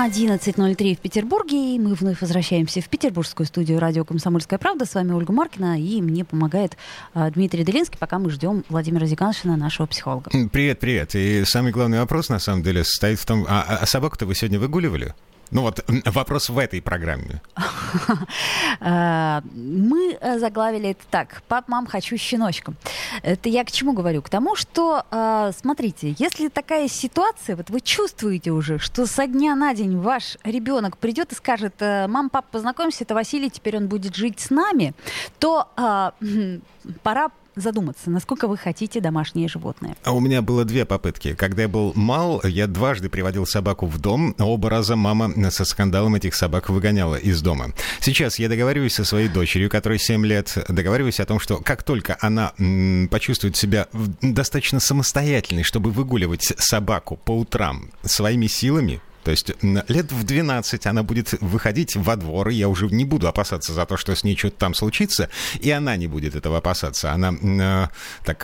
11.03 в Петербурге, и мы вновь возвращаемся в петербургскую студию радио «Комсомольская правда». С вами Ольга Маркина, и мне помогает а, Дмитрий Делинский, пока мы ждем Владимира Зиганшина, нашего психолога. Привет, привет. И самый главный вопрос, на самом деле, состоит в том, а, а собаку-то вы сегодня выгуливали? Ну вот вопрос в этой программе. А, мы э, заглавили это так. Пап, мам, хочу щеночка. Это я к чему говорю? К тому, что, а, смотрите, если такая ситуация, вот вы чувствуете уже, что со дня на день ваш ребенок придет и скажет, «Э, мам, пап, познакомься, это Василий, теперь он будет жить с нами, то пора задуматься, насколько вы хотите домашнее животное. А у меня было две попытки. Когда я был мал, я дважды приводил собаку в дом. Оба раза мама со скандалом этих собак выгоняла из дома. Сейчас я договариваюсь со своей дочерью, которой 7 лет, договариваюсь о том, что как только она м, почувствует себя достаточно самостоятельной, чтобы выгуливать собаку по утрам своими силами, то есть лет в 12 она будет выходить во двор, и я уже не буду опасаться за то, что с ней что-то там случится, и она не будет этого опасаться. Она, э, так,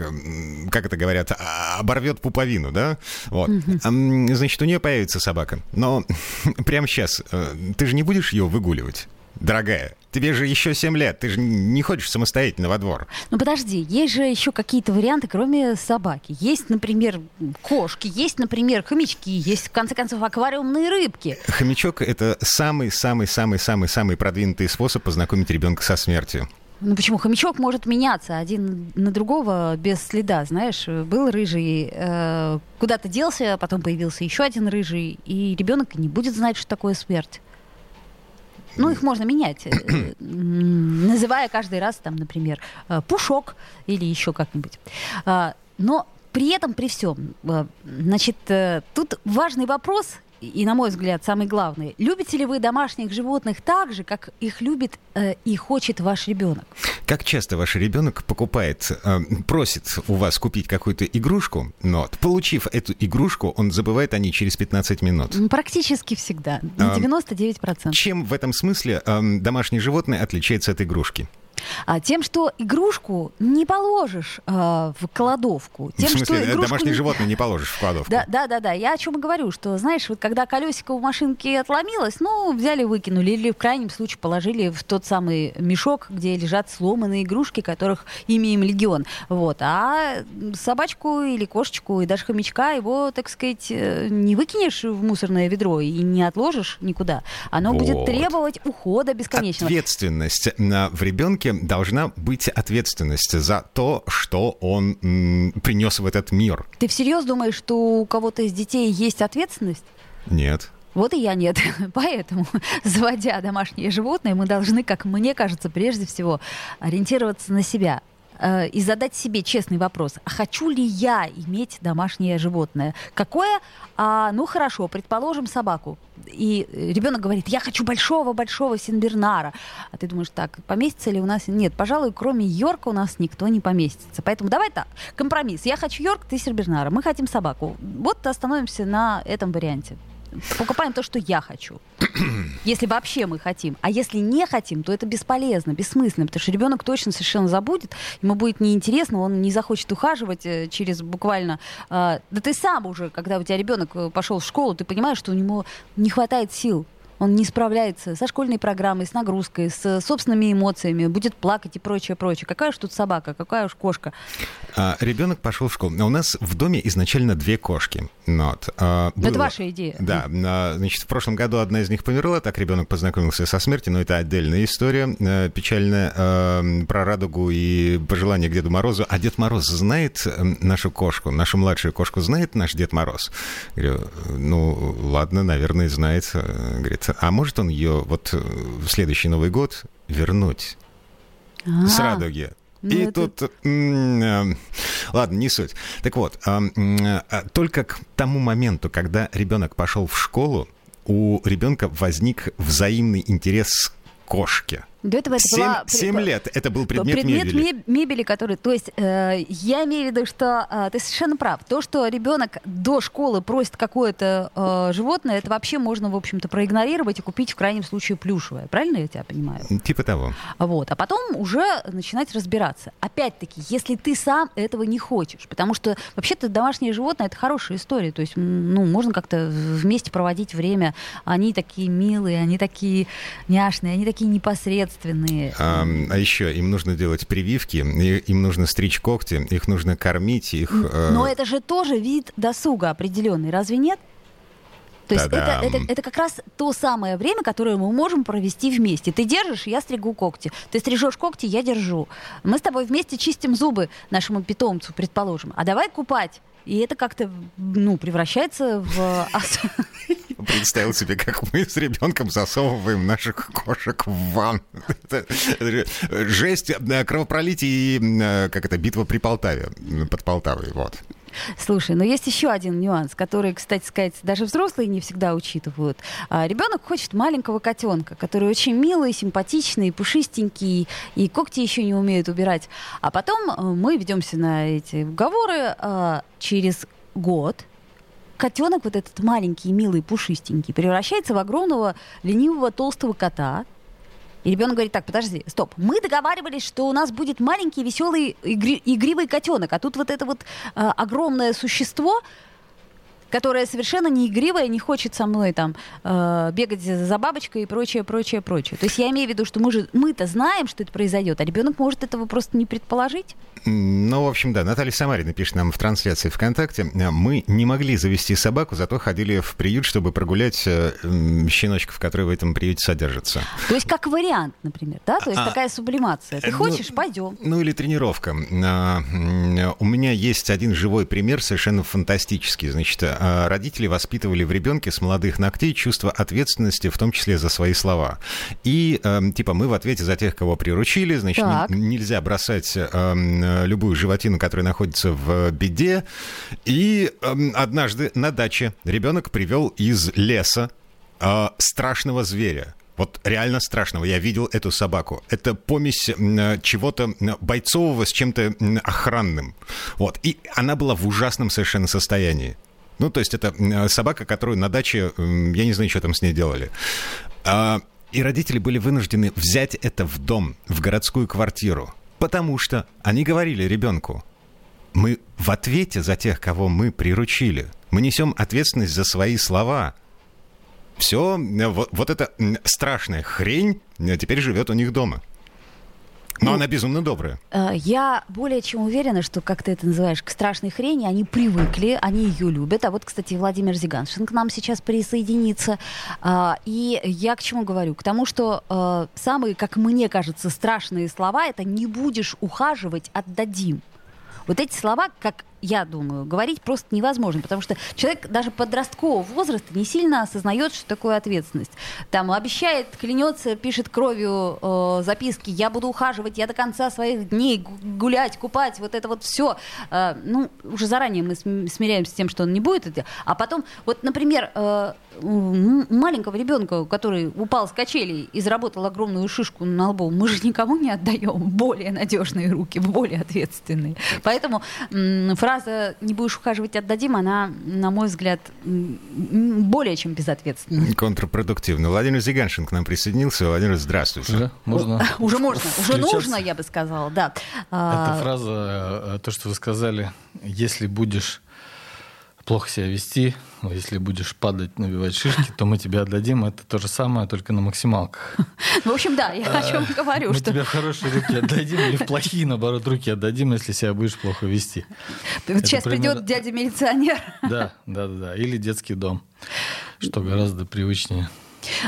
как это говорят, а, оборвет пуповину, да? Вот. Значит, у нее появится собака. Но прямо сейчас э, ты же не будешь ее выгуливать? дорогая, тебе же еще 7 лет, ты же не ходишь самостоятельно во двор. Ну подожди, есть же еще какие-то варианты, кроме собаки. Есть, например, кошки, есть, например, хомячки, есть, в конце концов, аквариумные рыбки. Хомячок — это самый-самый-самый-самый-самый продвинутый способ познакомить ребенка со смертью. Ну почему? Хомячок может меняться один на другого без следа, знаешь. Был рыжий, э, куда-то делся, потом появился еще один рыжий, и ребенок не будет знать, что такое смерть. Ну, их можно менять, э, называя каждый раз, там, например, э, пушок или еще как-нибудь. А, но при этом, при всем, э, значит, тут важный вопрос, и, на мой взгляд, самый главный. Любите ли вы домашних животных так же, как их любит э, и хочет ваш ребенок? Как часто ваш ребенок покупает, э, просит у вас купить какую-то игрушку, но получив эту игрушку, он забывает о ней через 15 минут? Практически всегда, на 99%. Чем в этом смысле э, домашнее животное отличается от игрушки? А, тем, что игрушку не положишь а, в кладовку. Тем, в смысле, что э, домашнее животное не положишь в кладовку? Да, да, да, да. Я о чем и говорю, что, знаешь, вот когда колесико у машинки отломилось, ну, взяли, выкинули, или в крайнем случае положили в тот самый мешок, где лежат сломанные игрушки, которых имеем легион. Вот. А собачку или кошечку, и даже хомячка, его, так сказать, э, не выкинешь в мусорное ведро и не отложишь никуда. Оно вот. будет требовать ухода бесконечного. Ответственность в ребенке должна быть ответственность за то, что он м, принес в этот мир. Ты всерьез думаешь, что у кого-то из детей есть ответственность? Нет. Вот и я нет. Поэтому, заводя домашнее животное, мы должны, как мне кажется, прежде всего ориентироваться на себя. Э, и задать себе честный вопрос, а хочу ли я иметь домашнее животное? Какое? А, ну хорошо, предположим, собаку. И ребенок говорит, я хочу большого-большого Синбернара. А ты думаешь, так, поместится ли у нас? Нет, пожалуй, кроме Йорка у нас никто не поместится. Поэтому давай так, компромисс. Я хочу Йорк, ты Синбернара. Мы хотим собаку. Вот остановимся на этом варианте покупаем то, что я хочу. если вообще мы хотим. А если не хотим, то это бесполезно, бессмысленно, потому что ребенок точно совершенно забудет, ему будет неинтересно, он не захочет ухаживать э, через буквально... Э, да ты сам уже, когда у тебя ребенок э, пошел в школу, ты понимаешь, что у него не хватает сил он не справляется со школьной программой, с нагрузкой, с собственными эмоциями, будет плакать и прочее, прочее. Какая уж тут собака, какая уж кошка. А, ребенок пошел в школу. У нас в доме изначально две кошки. Вот. А, было... Это ваша идея. Да. А, значит, в прошлом году одна из них померла, так ребенок познакомился со смертью, но это отдельная история, а, печальная, а, про радугу и пожелания к Деду Морозу. А Дед Мороз знает нашу кошку, нашу младшую кошку знает наш Дед Мороз? Говорю, ну, ладно, наверное, знает. Говорит, а может он ее вот э, в следующий Новый год вернуть А-а-а. с радуги? Ну, И это... тут... Э, ладно, не суть. Так вот, а, а, только к тому моменту, когда ребенок пошел в школу, у ребенка возник взаимный интерес к кошке. До этого это 7, была... 7 лет это был предмет, предмет мебели. меб- мебели, который... То есть э, я имею в виду, что э, ты совершенно прав. То, что ребенок до школы просит какое-то э, животное, это вообще можно, в общем-то, проигнорировать и купить в крайнем случае плюшевое. Правильно я тебя понимаю? Типа того. Вот. А потом уже начинать разбираться. Опять-таки, если ты сам этого не хочешь. Потому что вообще-то домашнее животное это хорошая история. То есть, ну, можно как-то вместе проводить время. Они такие милые, они такие няшные, они такие непосредственные. А, а еще им нужно делать прививки, им нужно стричь когти, их нужно кормить, их... э, Но это же тоже вид досуга определенный, разве нет? То есть это, это, это как раз то самое время, которое мы можем провести вместе. Ты держишь, я стригу когти. Ты стрижешь когти, я держу. Мы с тобой вместе чистим зубы нашему питомцу, предположим. А давай купать. И это как-то, ну, превращается в... Представил себе, как мы с ребенком засовываем наших кошек в ван. Это, это же жесть, э, кровопролитие и, э, как это, битва при Полтаве, под Полтавой, вот. Слушай, но есть еще один нюанс, который, кстати сказать, даже взрослые не всегда учитывают. А, ребенок хочет маленького котенка, который очень милый, симпатичный, пушистенький, и когти еще не умеют убирать. А потом э, мы ведемся на эти уговоры а, через год. Котенок, вот этот маленький, милый, пушистенький, превращается в огромного, ленивого, толстого кота, и ребенок говорит, так, подожди, стоп, мы договаривались, что у нас будет маленький, веселый, игри- игривый котенок, а тут вот это вот э, огромное существо, которое совершенно не игривое, не хочет со мной там э, бегать за бабочкой и прочее, прочее, прочее. То есть я имею в виду, что мы же мы-то знаем, что это произойдет, а ребенок может этого просто не предположить. Ну, в общем, да, Наталья Самарина пишет нам в трансляции ВКонтакте. э, Мы не могли завести собаку, зато ходили в приют, чтобы прогулять э, м, щеночков, которые в этом приюте содержатся. То есть как вариант, например, да? То есть А, такая сублимация. Ты ну, хочешь, пойдем. Ну или тренировка. А, У меня есть один живой пример, совершенно фантастический. Значит, а, родители воспитывали в ребенке с молодых ногтей чувство ответственности, в том числе за свои слова. И эм, типа мы в ответе за тех, кого приручили, значит, Так. н- нельзя бросать эм, любую животину, которая находится в беде. И эм, однажды на даче ребенок привел из леса э, страшного зверя. Вот реально страшного. Я видел эту собаку. Это помесь э, чего-то бойцового с чем-то охранным. Вот. И она была в ужасном совершенно состоянии. Ну, то есть это м, собака, которую на даче, я не знаю, что там с ней делали. А, и родители были вынуждены взять это в дом, в городскую квартиру. Потому что они говорили ребенку, мы в ответе за тех, кого мы приручили. Мы несем ответственность за свои слова. Все, вот, вот эта страшная хрень э, теперь живет у них дома. Но Ну, она безумно добрая. Э, Я более чем уверена, что, как ты это называешь, к страшной хрени они привыкли, они ее любят. А вот, кстати, Владимир Зиганшин к нам сейчас присоединится. А, И я к чему говорю? К тому, что э, самые, как мне кажется, страшные слова это «не будешь ухаживать, отдадим». Вот эти слова, как я думаю, говорить просто невозможно, потому что человек даже подросткового возраста не сильно осознает, что такое ответственность. Там обещает, клянется, пишет кровью э, записки, я буду ухаживать, я до конца своих дней гу- гулять, купать, вот это вот все. ну, уже заранее мы см- смиряемся с тем, что он не будет это. А потом, вот, например, э, маленького ребенка, который упал с качелей и заработал огромную шишку на лбу, мы же никому не отдаем более надежные руки, более ответственные. Поэтому фраза «не будешь ухаживать, отдадим», она, на мой взгляд, более чем безответственна. Контрпродуктивно. Владимир Зиганшин к нам присоединился. Владимир, здравствуйте. Уже можно. Уже можно, уже нужно, я бы сказала, да. Эта А, фраза, э, то, что вы сказали, если будешь плохо себя вести, ну, если будешь падать, набивать шишки, то мы тебе отдадим. Это то же самое, только на максималках. В общем, да, я о чем говорю, Мы тебе в хорошие руки отдадим или в плохие, наоборот, руки отдадим, если себя будешь плохо вести. сейчас придет дядя-милиционер. Да, да, да, да. Или детский дом, что гораздо привычнее.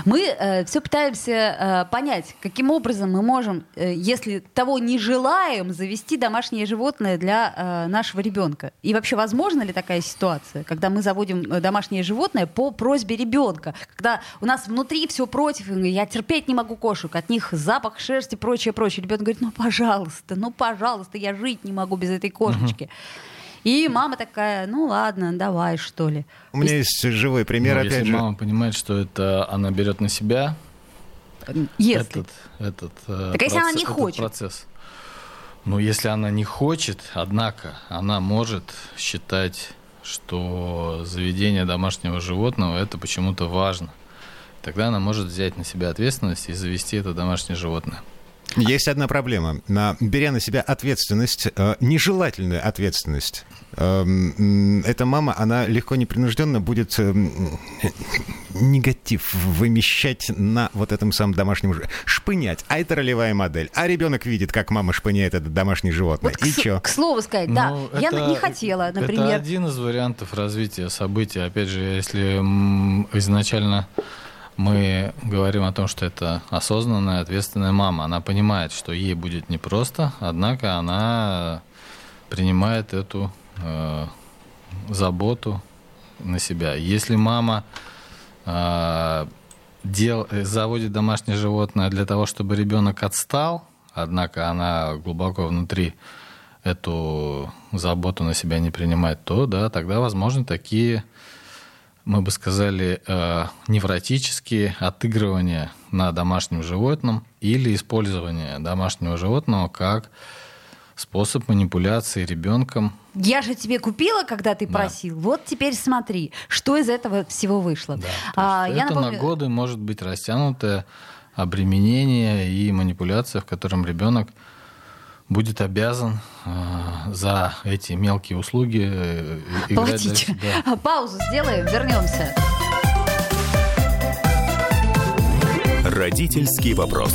Мы все пытаемся э, понять, каким образом мы можем, э, если того не желаем, завести домашнее животное для э, нашего ребенка. И вообще, возможно ли такая ситуация, когда мы заводим э, домашнее животное по просьбе ребенка, когда у нас внутри все против, я терпеть не могу кошек, от них запах шерсти, прочее, прочее. Ребенок говорит, ну пожалуйста, ну пожалуйста, я жить не могу без этой кошечки. И мама такая, ну ладно, давай, что ли. У меня есть живой пример, Ну, опять если же. мама понимает, что это она берет на себя, Если. этот, этот, э, Так а если она не этот хочет? процесс. Ну, если она не хочет, однако, она может считать, что заведение домашнего животного это почему-то важно. Тогда она может взять на себя ответственность и завести это домашнее животное. Есть одна проблема. На- Беря на себя ответственность, э, нежелательную ответственность, эм, эта мама, она легко непринужденно будет эм, негатив вымещать на вот этом самом домашнем животном. Шпынять. А это ролевая модель. А ребенок видит, как мама шпыняет это домашнее животное. Вот к, И с- чё? к слову сказать, да, Ну, я это- не хотела, Это например. один из вариантов развития событий. Опять же, если м, изначально мы говорим о том, что это осознанная, ответственная мама, она понимает, что ей будет непросто, однако она принимает эту э, заботу на себя. Если мама э, дел, заводит домашнее животное для того, чтобы ребенок отстал, однако она глубоко внутри эту заботу на себя не принимает, то да, тогда возможны такие, мы бы сказали, э, невротические отыгрывания на домашнем животном или использование домашнего животного как способ манипуляции ребенком. Я же тебе купила, когда ты Да. просил. Вот теперь смотри, что из этого всего вышло. Да, А, я это напомню- на годы может быть растянутое обременение и манипуляция, в котором ребенок будет обязан э, за эти мелкие услуги э, играть Платить. дальше. Да. А, Паузу сделаем, вернемся. Родительский вопрос.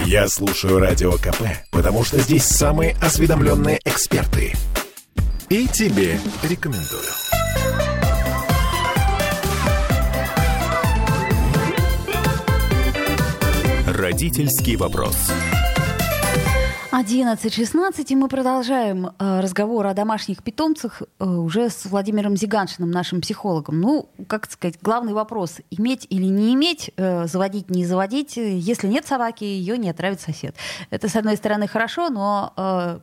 Я слушаю Радио КП, потому что здесь самые осведомленные эксперты. И тебе рекомендую. Родительский вопрос. 11.16, и мы продолжаем э, разговор о домашних питомцах э, уже с Владимиром Зиганшиным, нашим психологом. Ну, как сказать, главный вопрос, иметь или не иметь, э, заводить, не заводить. Если нет собаки, ее не отравит сосед. Это, с одной стороны, хорошо, но, э,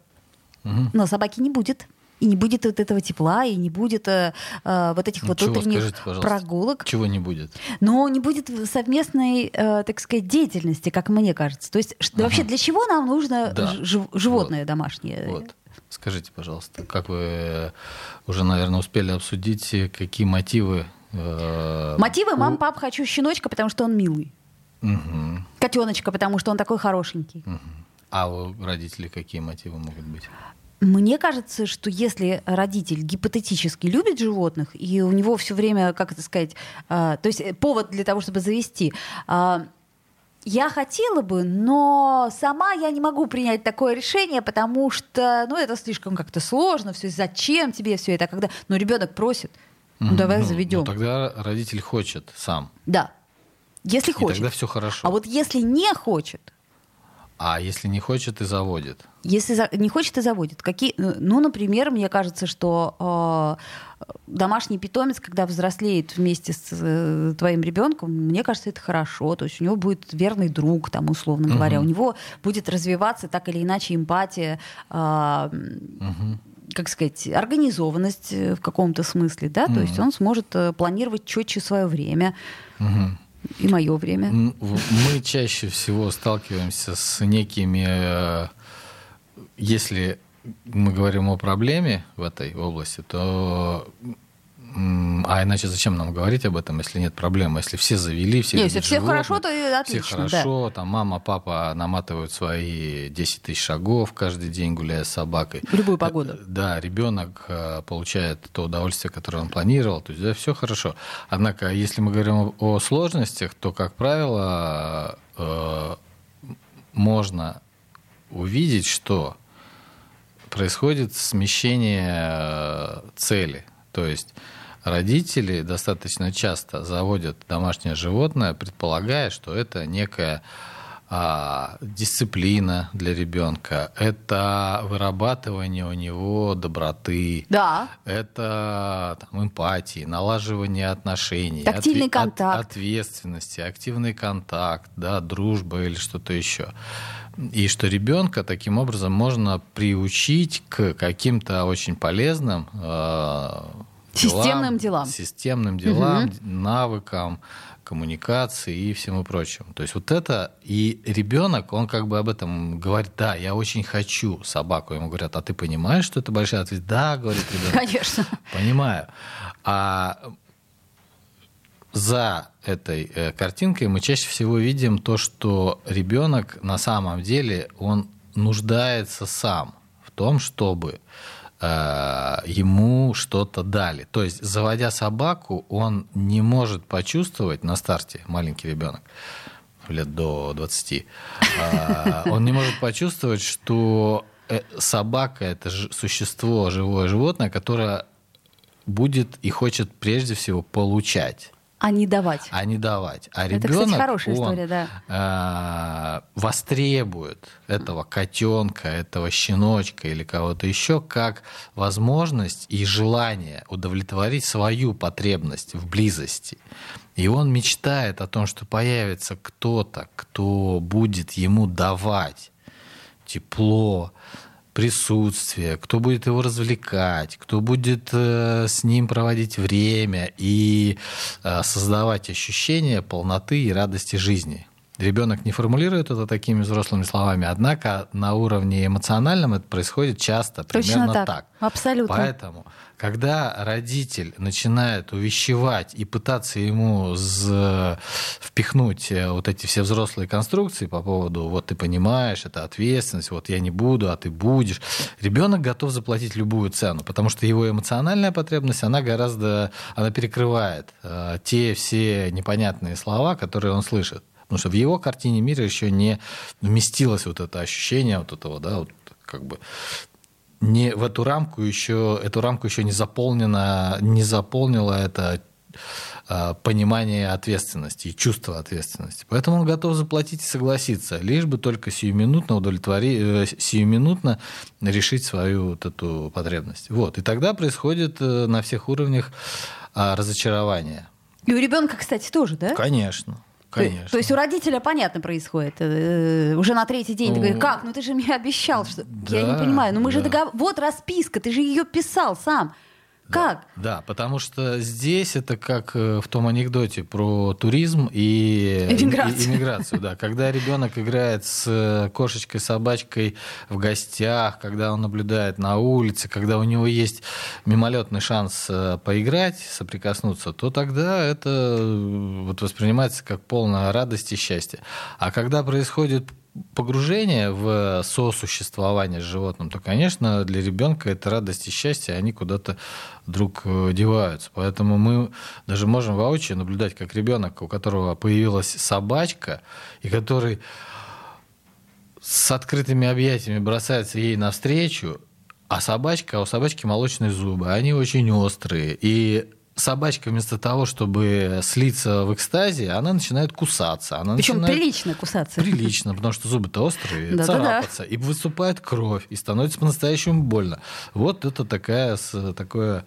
но собаки не будет. И не будет вот этого тепла, и не будет э, э, вот этих Ну, вот чего, утренних скажите, прогулок. Чего не будет? Но не будет совместной, э, так сказать, деятельности, как мне кажется. То есть Ага. вообще для чего нам нужно Да. жив- животное домашнее? Вот. Скажите, пожалуйста, как вы уже, наверное, успели обсудить, какие мотивы? э, Мотивы у- мам, пап, хочу щеночка, потому что он милый. Мгм. Котеночка, потому что он такой хорошенький. А у родителей какие мотивы могут быть? Мне кажется, что если родитель гипотетически любит животных, и у него все время, как это сказать, а, то есть э, повод для того, чтобы завести, а, я хотела бы, но сама я не могу принять такое решение, потому что, ну, это слишком как-то сложно, все, зачем тебе все это, когда, ну, ребенок просит, ну, давай Ну, заведем. ну, тогда родитель хочет сам. Да, если И хочет. тогда все хорошо. А вот если не хочет, А если не хочет и заводит? Если за- не хочет и заводит. Какие, ну, например, мне кажется, что э, домашний питомец, когда взрослеет вместе с э, твоим ребенком, мне кажется, это хорошо. То есть у него будет верный друг, там, условно говоря. У него будет развиваться так или иначе эмпатия, э, как сказать, организованность э, в каком-то смысле, да. То есть он сможет э, планировать четче свое время и мое время. Мы чаще всего сталкиваемся с некими, э, если мы говорим о проблеме в этой области, то а иначе зачем нам говорить об этом, если нет проблемы, если все завели, все если все животных, хорошо, то и отлично, Все да. хорошо, там мама, папа наматывают свои 10 тысяч шагов каждый день, гуляя с собакой. В любую погоду. Э, Да, ребенок э, получает то удовольствие, которое он планировал, то есть да, все хорошо. Однако, если мы говорим о, сложностях, то, как правило, э, можно увидеть, что происходит смещение цели. То есть родители достаточно часто заводят домашнее животное, предполагая, что это некая а, дисциплина для ребенка, это вырабатывание у него доброты, Да. это там, эмпатии, налаживание отношений, Тактильный отве- контакт. ответственности, активный контакт, да, дружба или что-то еще. И что ребенка таким образом можно приучить к каким-то очень полезным э, Системным делам. Системным делам, навыкам, коммуникации и всему прочему. То есть вот это, и ребенок, он как бы об этом говорит, да, я очень хочу собаку. Ему говорят, а ты понимаешь, что это большая ответственность? Да, говорит ребенок. Конечно. Понимаю. А за этой э, картинкой мы чаще всего видим то, что ребенок на самом деле он нуждается сам в том, чтобы ему что-то дали. То есть, заводя собаку, он не может почувствовать на старте, маленький ребенок, лет до 20, э, он не может почувствовать, что э, собака это существо, живое животное, которое будет и хочет прежде всего получать. А не давать. А не давать. А Это, ребенок, кстати, хорошая он, история, да. э, востребует этого котенка, этого щеночка или кого-то еще как возможность и желание удовлетворить свою потребность в близости. И он мечтает о том, что появится кто-то, кто будет ему давать тепло, присутствие, кто будет его развлекать, кто будет э, с ним проводить время и э, создавать ощущение полноты и радости жизни. Ребенок не формулирует это такими взрослыми словами, однако на уровне эмоциональном это происходит часто, Точно примерно так. так. Абсолютно. Поэтому когда родитель начинает увещевать и пытаться ему впихнуть э, вот эти все взрослые конструкции по поводу, вот ты понимаешь, это ответственность, вот я не буду, а ты будешь, ребенок готов заплатить любую цену, потому что его эмоциональная потребность, она гораздо, она перекрывает э, те все непонятные слова, которые он слышит. Потому что в его картине мира еще не вместилось вот это ощущение вот этого, да, вот как бы не в эту рамку еще эту рамку еще не заполнена не заполнила это а, понимание ответственности и чувство ответственности. Поэтому он готов заплатить и согласиться, лишь бы только сиюминутно удовлетворить, э, сиюминутно решить свою вот эту потребность. Вот. И тогда происходит э, на всех уровнях а, разочарование. И у ребенка, кстати, тоже, да? Конечно. Конечно. То есть у родителя понятно происходит. Э, уже на третий день ты говоришь, как? Ну ты же мне обещал, что... Я не понимаю. Ну мы же договор... Вот расписка, ты же ее писал сам. Как? Да, потому что здесь это как э, в том анекдоте про туризм и Эмиграцию. и- иммиграцию. Да. Когда ребенок играет с э, кошечкой, собачкой в гостях, когда он наблюдает на улице, когда у него есть мимолетный шанс э, поиграть, соприкоснуться, то тогда это вот воспринимается как полная радость и счастье. А когда происходит погружение в сосуществование с животным, то, конечно, для ребенка это радость и счастье, они куда-то вдруг э, деваются. Поэтому мы даже можем воочию наблюдать, как ребенок, у которого появилась собачка, и который с открытыми объятиями бросается ей навстречу, а собачка, а у собачки молочные зубы, они очень острые. И собачка вместо того, чтобы слиться в экстазе, она начинает кусаться. Она Причем начинает... прилично кусаться. Прилично, потому что зубы-то острые, царапаться, и выступает кровь, и становится по-настоящему больно. Вот это такая, такое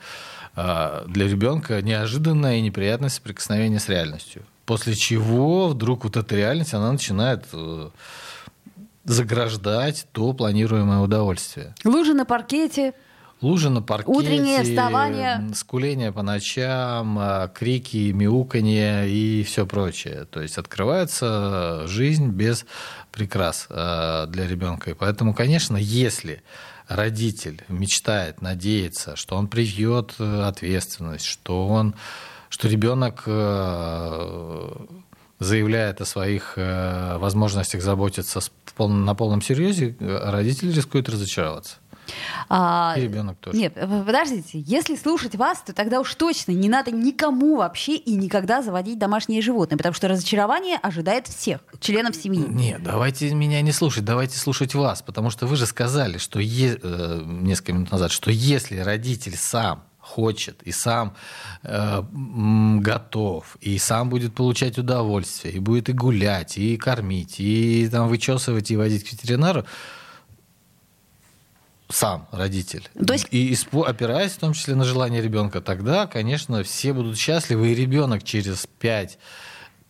а, для ребенка неожиданное и неприятное соприкосновение с реальностью. После чего вдруг вот эта реальность, она начинает э, заграждать то планируемое удовольствие. Лужи на паркете. Лужи на паркете, Утреннее вставание. скуление по ночам, а, крики, мяуканье и все прочее. То есть открывается жизнь без прикрас а, для ребенка. И поэтому, конечно, если родитель мечтает, надеется, что он привьет э, ответственность, что он, что ребенок э, заявляет о своих э, возможностях заботиться на полном серьезе, родитель рискует разочароваться. А, И ребенок тоже. Нет, п- подождите, если слушать вас, то тогда уж точно не надо никому вообще и никогда заводить домашние животные, потому что разочарование ожидает всех членов семьи. Нет, давайте меня не слушать, давайте слушать вас, потому что вы же сказали, что е- э, несколько минут назад, что если родитель сам хочет и сам э, готов, и сам будет получать удовольствие, и будет и гулять, и кормить, и там вычесывать, и водить к ветеринару, сам родитель. То есть- И опираясь в том числе на желание ребенка, тогда, конечно, все будут счастливы, и ребенок через 5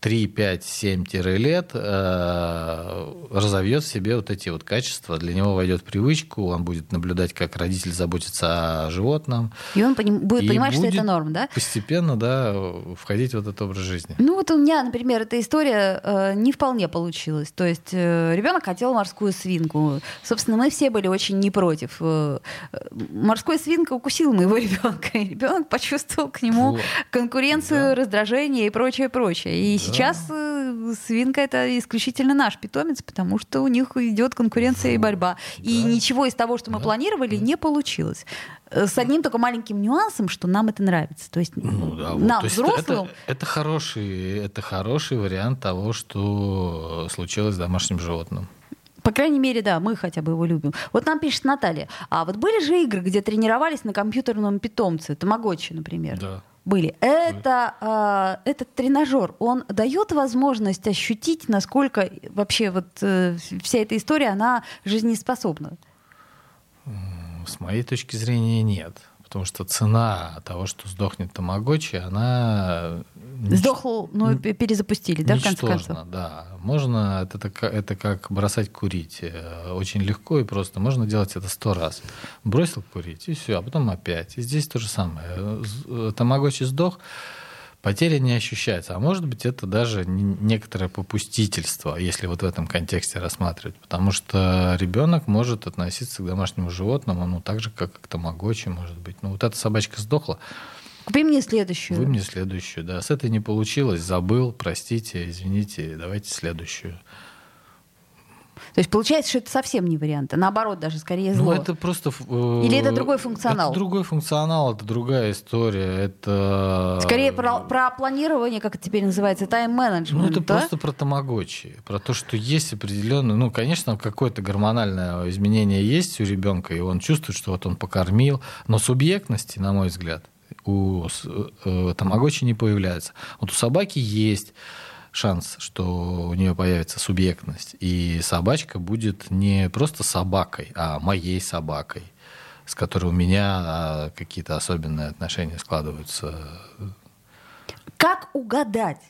3, 5, 7 лет э, разовьет в себе вот эти вот качества, для него войдет в привычку, он будет наблюдать, как родитель заботится о животном. И он поним, будет и понимать, будет что это норм, да? Постепенно, да, входить в этот образ жизни. Ну вот у меня, например, эта история э, не вполне получилась. То есть э, ребенок хотел морскую свинку. Собственно, мы все были очень не против. Э, морская свинка укусила моего ребенка, и ребенок почувствовал к нему Вот. конкуренцию, Да. раздражение и прочее, прочее. И Да. сейчас э, свинка это исключительно наш питомец, потому что у них идет конкуренция и борьба. И Да. ничего из того, что мы Да. планировали, не получилось. Э, С одним только маленьким нюансом, что нам это нравится. То есть Ну да, вот. нам, То есть взрослым, это, это хороший, это хороший вариант того, что случилось с домашним животным. По крайней мере, да, мы хотя бы его любим. Вот нам пишет Наталья. А вот были же игры, где тренировались на компьютерном питомце, тамагочи, например? Да. Были. Это, а, этот тренажер, он дает возможность ощутить, насколько вообще вот э, вся эта история, она жизнеспособна. С моей точки зрения нет. Потому что цена того, что сдохнет Тамагочи, она... Сдохл, п- перезапустили, да, в конце концов? да. Можно, это, так- это как бросать курить. Э, Очень легко и просто. Можно делать это сто раз. Бросил курить, и все, а потом опять. И здесь то же самое. Э, э, Тамагочи сдох, потеря не ощущается. А может быть, это даже не- некоторое попустительство, если вот в этом контексте рассматривать. Потому что ребенок может относиться к домашнему животному, ну, так же, как к тамагочи, может быть. Ну, вот эта собачка сдохла, Купи мне следующую. вы мне следующую, да. С этой не получилось, забыл, простите, извините, давайте следующую. То есть получается, что это совсем не вариант, а наоборот, даже скорее зло. Ну, это просто... э, Или это другой функционал? Это другой функционал, это другая история, это... Скорее про, про планирование, как это теперь называется, тайм-менеджмент. Ну, это да? просто про тамагочи, про то, что есть определенное, ну, конечно, какое-то гормональное изменение есть у ребенка, и он чувствует, что вот он покормил, но субъектности, на мой взгляд, у э, тамагочи не появляется. Вот у собаки есть шанс, что у нее появится субъектность, и собачка будет не просто собакой, а моей собакой, с которой у меня а, какие-то особенные отношения складываются. Как угадать,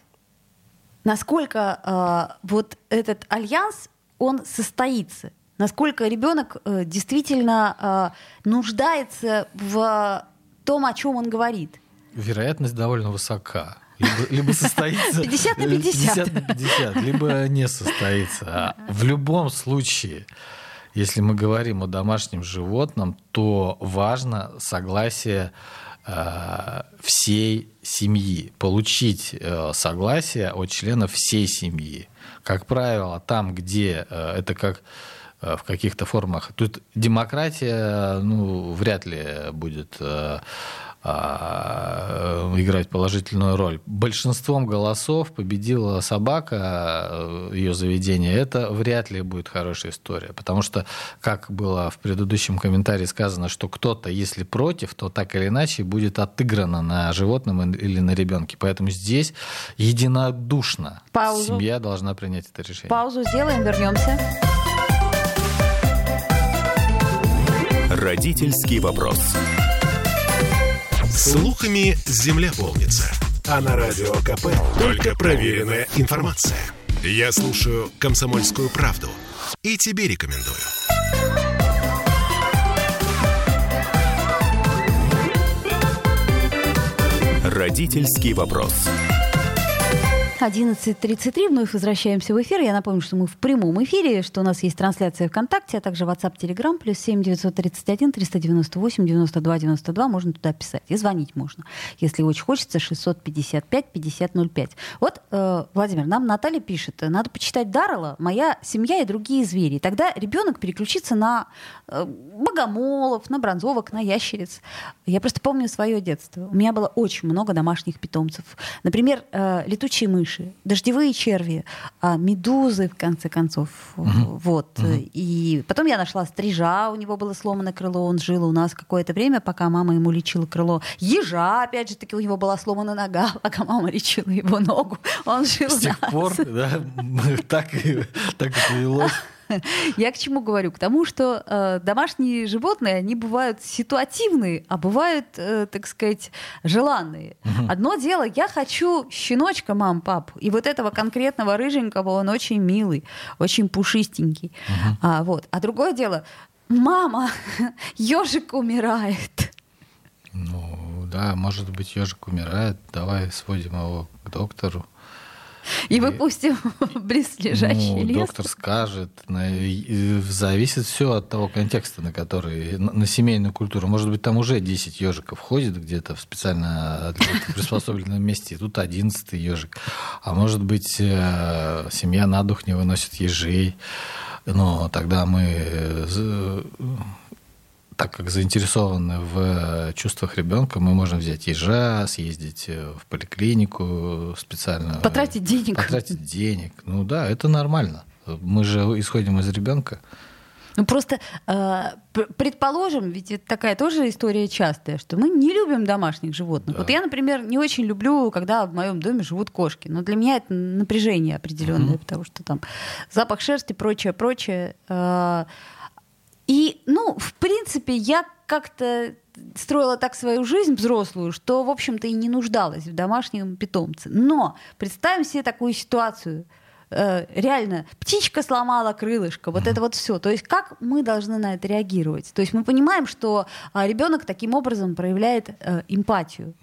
насколько э, вот этот альянс, он состоится? Насколько ребенок э, действительно э, нуждается в том, о чем он говорит? Вероятность довольно высока. Либо, либо состоится... 50 на 50. 50 на 50, либо не состоится. А В любом случае, если мы говорим о домашнем животном, то важно согласие э, всей семьи, получить э, согласие от членов всей семьи. Как правило, там, где э, это как в каких-то формах. Тут демократия, ну, вряд ли будет э, а, играть положительную роль. Большинством голосов победила собака, ее заведение. Это вряд ли будет хорошая история. Потому что, как было в предыдущем комментарии сказано, что кто-то, если против, то так или иначе будет отыграно на животном или на ребенке. Поэтому здесь единодушно Паузу. семья должна принять это решение. Паузу сделаем, вернемся. Родительский вопрос. Слухами земля полнится. А на радио КП только проверенная информация. Я слушаю «Комсомольскую правду» и тебе рекомендую. Родительский вопрос. 11.33, вновь возвращаемся в эфир. Я напомню, что мы в прямом эфире, что у нас есть трансляция ВКонтакте, а также WhatsApp, Telegram, плюс 7 931 398 92 92. Можно туда писать. И звонить можно, если очень хочется, 655 5005. Вот, э, Владимир, нам Наталья пишет, надо почитать Даррелла «Моя семья и другие звери». Тогда ребенок переключится на э, богомолов, на бронзовок, на ящериц. Я просто помню свое детство. У меня было очень много домашних питомцев. Например, э, летучие мыши, дождевые черви, а, медузы, в конце концов. Вот. И потом я нашла стрижа, у него было сломано крыло, он жил у нас какое-то время, пока мама ему лечила крыло. Ежа, опять же таки, у него была сломана нога, пока мама лечила его ногу. Он жил С тех пор, да, так и, так и повелось. Я к чему говорю? К тому, что э, домашние животные, они бывают ситуативные, а бывают, э, так сказать, желанные. Одно дело, я хочу щеночка, мам, пап, и вот этого конкретного рыженького, он очень милый, очень пушистенький. А, вот. а другое дело, мама, ежик умирает. Ну, да, может быть, ежик умирает, давай сводим его к доктору. И выпустим в близлежащий ну, лес. доктор скажет. Зависит все от того контекста, на который, на, семейную культуру. Может быть, там уже 10 ежиков ходит где-то в специально приспособленном месте, и тут 11 ежик. А может быть, э, семья на дух не выносит ежей. Но тогда мы, э, так как заинтересованы в чувствах ребенка, мы можем взять ежа, съездить э, в поликлинику специально. Потратить денег. Потратить денег. Ну да, это нормально. Мы же исходим из ребенка. Ну просто э, пр- предположим, ведь это такая тоже история частая, что мы не любим домашних животных. Вот я, например, не очень люблю, когда в моем доме живут кошки. Но для меня это напряжение определенное, потому что там запах шерсти, прочее, прочее. Э, и, ну, в принципе, я как-то строила так свою жизнь взрослую, что, в общем-то, и не нуждалась в домашнем питомце. Но представим себе такую ситуацию. Э, реально, птичка сломала крылышко, вот это вот все. То есть как мы должны на это реагировать? То есть мы понимаем, что а, ребенок таким образом проявляет э, эмпатию.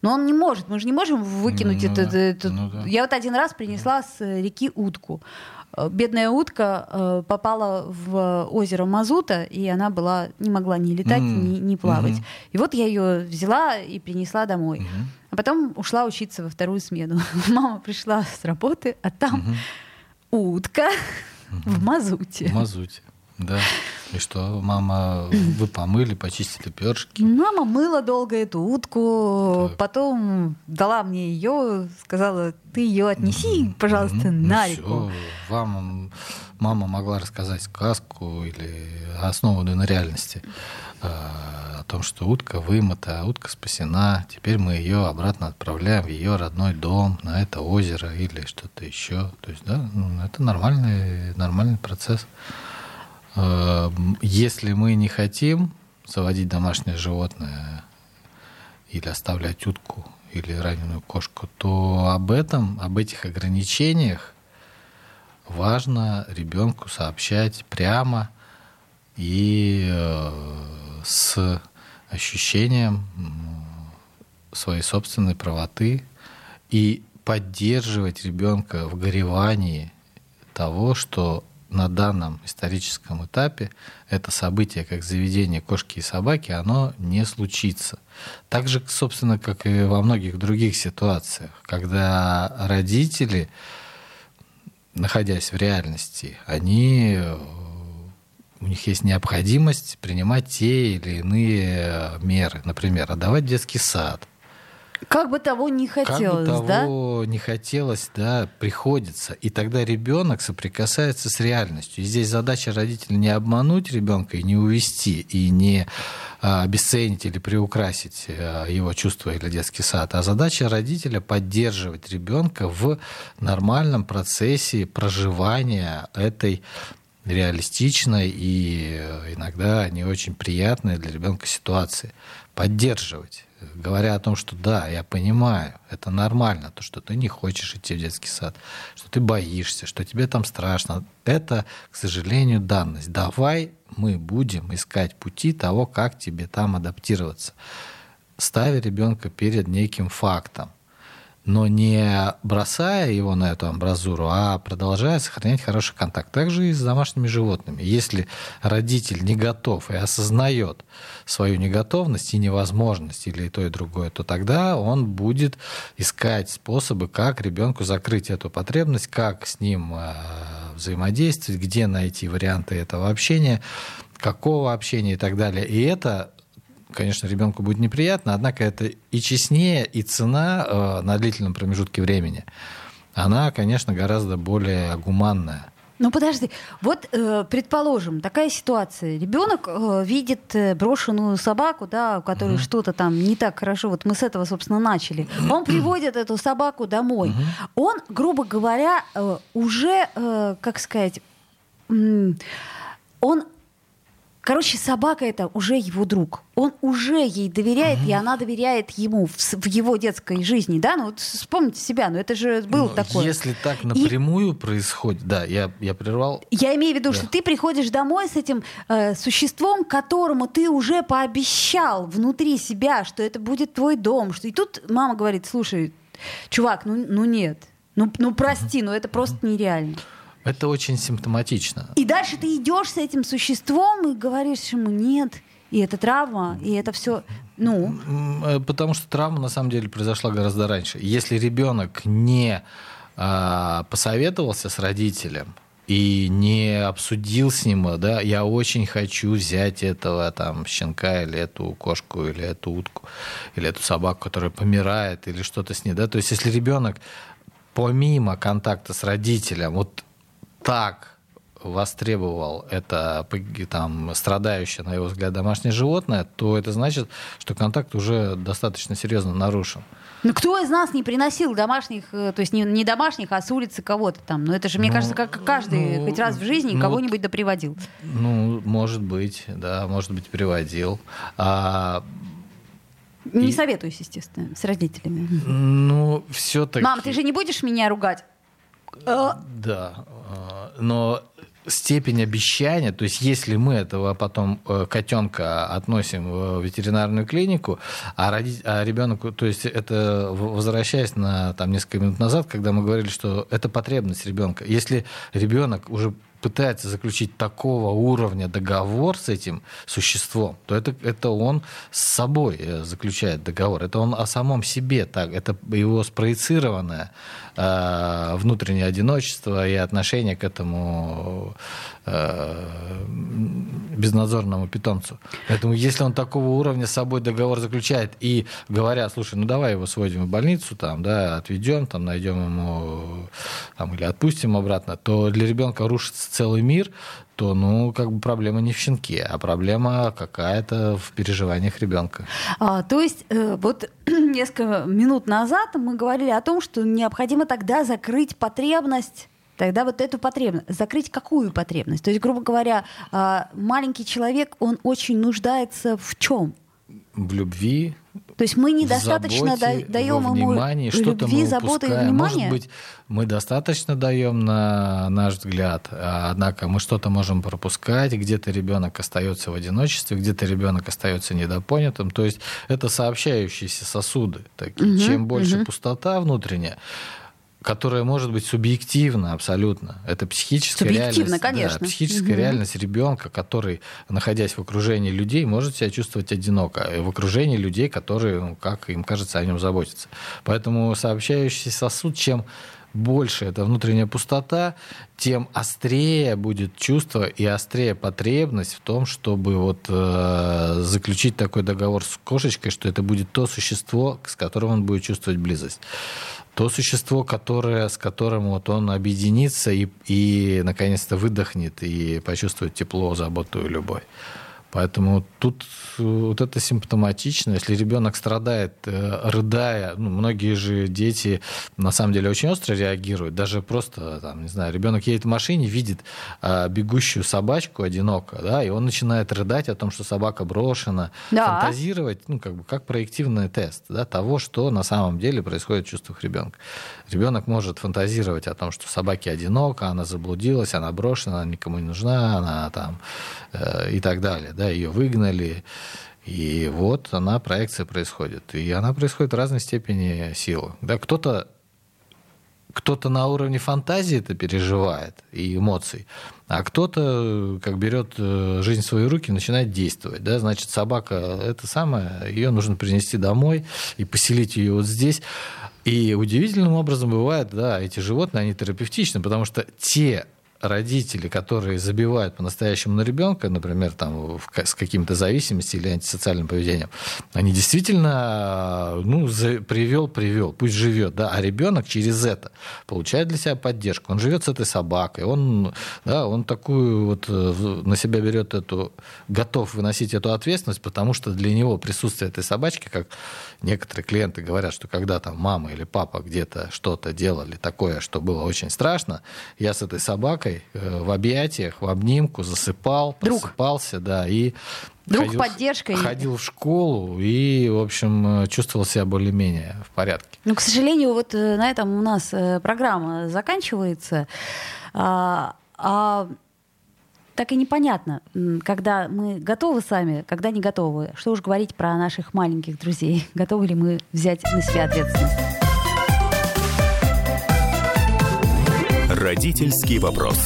Но он не может, мы же не можем выкинуть Ну это. да, это- ну да. Я вот один раз принесла с э, реки утку. Э, Бедная утка э, попала в озеро Мазута, и она была не могла ни летать, М, ни, ни плавать. мгм. И вот я ее взяла и принесла домой. Мгм. А потом ушла учиться во вторую смену. Мама пришла с работы, а там утка в Мазуте. В мазуте. Да. И что, мама, вы помыли, почистили перышки? Мама мыла долго эту утку, Так. потом дала мне ее, сказала, ты ее отнеси, пожалуйста, Мгм. на Ну реку. всё, Вам мама могла рассказать сказку или основанную на реальности э, о том, что утка вымыта, утка спасена. Теперь мы ее обратно отправляем в ее родной дом, на это озеро или что-то еще. То есть, да, ну, это нормальный, нормальный процесс. Э, м, Если мы не хотим заводить домашнее животное или оставлять утку или раненую кошку, то об этом, об этих ограничениях важно ребенку сообщать прямо и э, с ощущением своей собственной правоты и поддерживать ребенка в горевании того, что на данном историческом этапе это событие, как заведение кошки и собаки, оно не случится. Так же, собственно, как и во многих других ситуациях, когда родители, находясь в реальности, они у них есть необходимость принимать те или иные меры. Например, отдавать детский сад, Как бы того не хотелось, как бы да? того не хотелось, да, приходится. И тогда ребенок соприкасается с реальностью. И здесь задача родителя не обмануть ребенка и не увести, и не а, обесценить или приукрасить а, его чувства или детский сад, а задача родителя поддерживать ребенка в нормальном процессе проживания этой реалистичной и э, иногда не очень приятной для ребенка ситуации. Поддерживать говоря о том, что да, я понимаю, это нормально, то, что ты не хочешь идти в детский сад, что ты боишься, что тебе там страшно. Это, к сожалению, данность. Давай мы будем искать пути того, как тебе там адаптироваться. Ставя ребенка перед неким фактом, но не бросая его на эту амбразуру, а продолжая сохранять хороший контакт. Также и с домашними животными. Если родитель не готов и осознает свою неготовность и невозможность или и то, и другое, то тогда он будет искать способы, как ребенку закрыть эту потребность, как с ним э, взаимодействовать, где найти варианты этого общения, какого общения и так далее. И это конечно, ребенку будет неприятно, однако это и честнее, и цена э, на длительном промежутке времени, она, конечно, гораздо более гуманная. Ну подожди, вот э, предположим, такая ситуация. Ребенок э, видит э, брошенную собаку, да, у которой что-то там не так хорошо. Вот мы с этого, собственно, начали. Он приводит эту собаку домой. Он, грубо говоря, э, уже, э, как сказать, он Короче, собака это уже его друг. Он уже ей доверяет, и она доверяет ему в, в его детской жизни, да? Ну вот вспомните себя, ну это же было Ну, такое. Если так напрямую происходит, да, я, я прервал. Я имею в виду, Да. что ты приходишь домой с этим э, существом, которому ты уже пообещал внутри себя, что это будет твой дом. Что... И тут мама говорит, слушай, чувак, ну, ну нет, ну, ну прости, ну это просто нереально. Это очень симптоматично. И дальше ты идешь с этим существом и говоришь ему нет, и это травма, и это все, ну, э, Потому что травма на самом деле произошла гораздо раньше. Если ребенок не а, посоветовался с родителем и не обсудил с ним, да, я очень хочу взять этого там щенка или эту кошку или эту утку или эту собаку, которая помирает или что-то с ней, да, то есть если ребенок помимо контакта с родителем вот так востребовал это там, страдающее, на его взгляд, домашнее животное, то это значит, что контакт уже достаточно серьезно нарушен. ну кто из нас не приносил домашних, э, то есть не, не домашних, а с улицы кого-то там? Ну это же, мне Ну, кажется, как каждый ну, хоть раз в жизни ну, кого-нибудь да приводил. Ну, может быть, да, может быть, переводил. А, Не И- советуюсь, естественно, с родителями. ну, все-таки... Мам, ты же не будешь меня ругать? А, Да, э, но степень обещания, то есть если мы этого потом э, котенка относим в ветеринарную клинику, а, роди- а ребенок, то есть это возвращаясь на там несколько минут назад, когда мы говорили, что это потребность ребенка, если ребенок уже пытается заключить такого уровня договор с этим существом, то это, это он с собой э, заключает договор. Это он о самом себе так. Это его спроецированное э, внутреннее одиночество и отношение к этому безнадзорному питомцу. Поэтому если он такого уровня с собой договор заключает и говорят, слушай, ну давай его сводим в больницу, там, да, отведем, там, найдем ему там, или отпустим обратно, то для ребенка рушится целый мир, то, ну, как бы проблема не в щенке, а проблема какая-то в переживаниях ребенка. а, то есть э, вот несколько минут назад мы говорили о том, что необходимо тогда закрыть потребность Тогда вот эту потребность. Закрыть какую потребность? То есть, грубо говоря, а, маленький человек, он очень нуждается в чем? В любви, То есть мы недостаточно заботе, да- даем во ему внимании, что-то любви, мы заботы и внимания. Может быть, мы достаточно даем на наш взгляд, а, однако мы что-то можем пропускать, где-то ребенок остается в одиночестве, где-то ребенок остается недопонятым. То есть это сообщающиеся сосуды. Такие. Чем больше пустота внутренняя, которая может быть субъективна абсолютно. Это психическая Субъективно, реальность. конечно. Да, психическая Мгм. реальность ребенка, который, находясь в окружении людей, может себя чувствовать одиноко. И в окружении людей, которые, ну, как им кажется, о нем заботятся. Поэтому сообщающийся сосуд, чем больше эта внутренняя пустота, тем острее будет чувство и острее потребность в том, чтобы вот, э, заключить такой договор с кошечкой, что это будет то существо, с которым он будет чувствовать близость. То существо, которое, с которым вот он объединится и, и наконец-то выдохнет и почувствует тепло, заботу и любовь. Поэтому тут э, вот это симптоматично. Если ребенок страдает, э, рыдая, ну, многие же дети на самом деле очень остро реагируют. Даже просто, там, не знаю, ребенок едет в машине, видит а, бегущую собачку одиноко, да, и он начинает рыдать о том, что собака брошена, Да. фантазировать, ну, как бы, как проективный тест да, того, что на самом деле происходит в чувствах ребенка. Ребенок может фантазировать о том, что собаке одиноко, она заблудилась, она брошена, она никому не нужна, она там э, и так далее, да, ее выгнали. И вот она, проекция происходит. И она происходит в разной степени силы. Да, кто-то кто-то на уровне фантазии это переживает и эмоций, а кто-то как берет э, жизнь в свои руки и начинает действовать. Да? Значит, собака это самое, ее нужно принести домой и поселить ее вот здесь. И удивительным образом бывает, да, эти животные, они терапевтичны, потому что те родители, которые забивают по-настоящему на ребенка, например, там, в с какими-то зависимостями или антисоциальным поведением, они действительно, ну, за- привел, привел, пусть живет, да, а ребенок через это получает для себя поддержку. Он живет с этой собакой, он, да, он такую вот э, на себя берет эту, готов выносить эту ответственность, потому что для него присутствие этой собачки, как некоторые клиенты говорят, что когда там мама или папа где-то что-то делали такое, что было очень страшно, я с этой собакой мамашей э, в объятиях, в обнимку, засыпал, Друг. просыпался, да, и Друг ходил, поддержка и- ходил в школу и, в общем, э, чувствовал себя более-менее в порядке. Ну, к сожалению, вот э, на этом у нас программа заканчивается. А, а так и непонятно, когда мы готовы сами, когда не готовы. Что уж говорить про наших маленьких друзей. Готовы ли мы взять на себя ответственность? Родительский вопрос.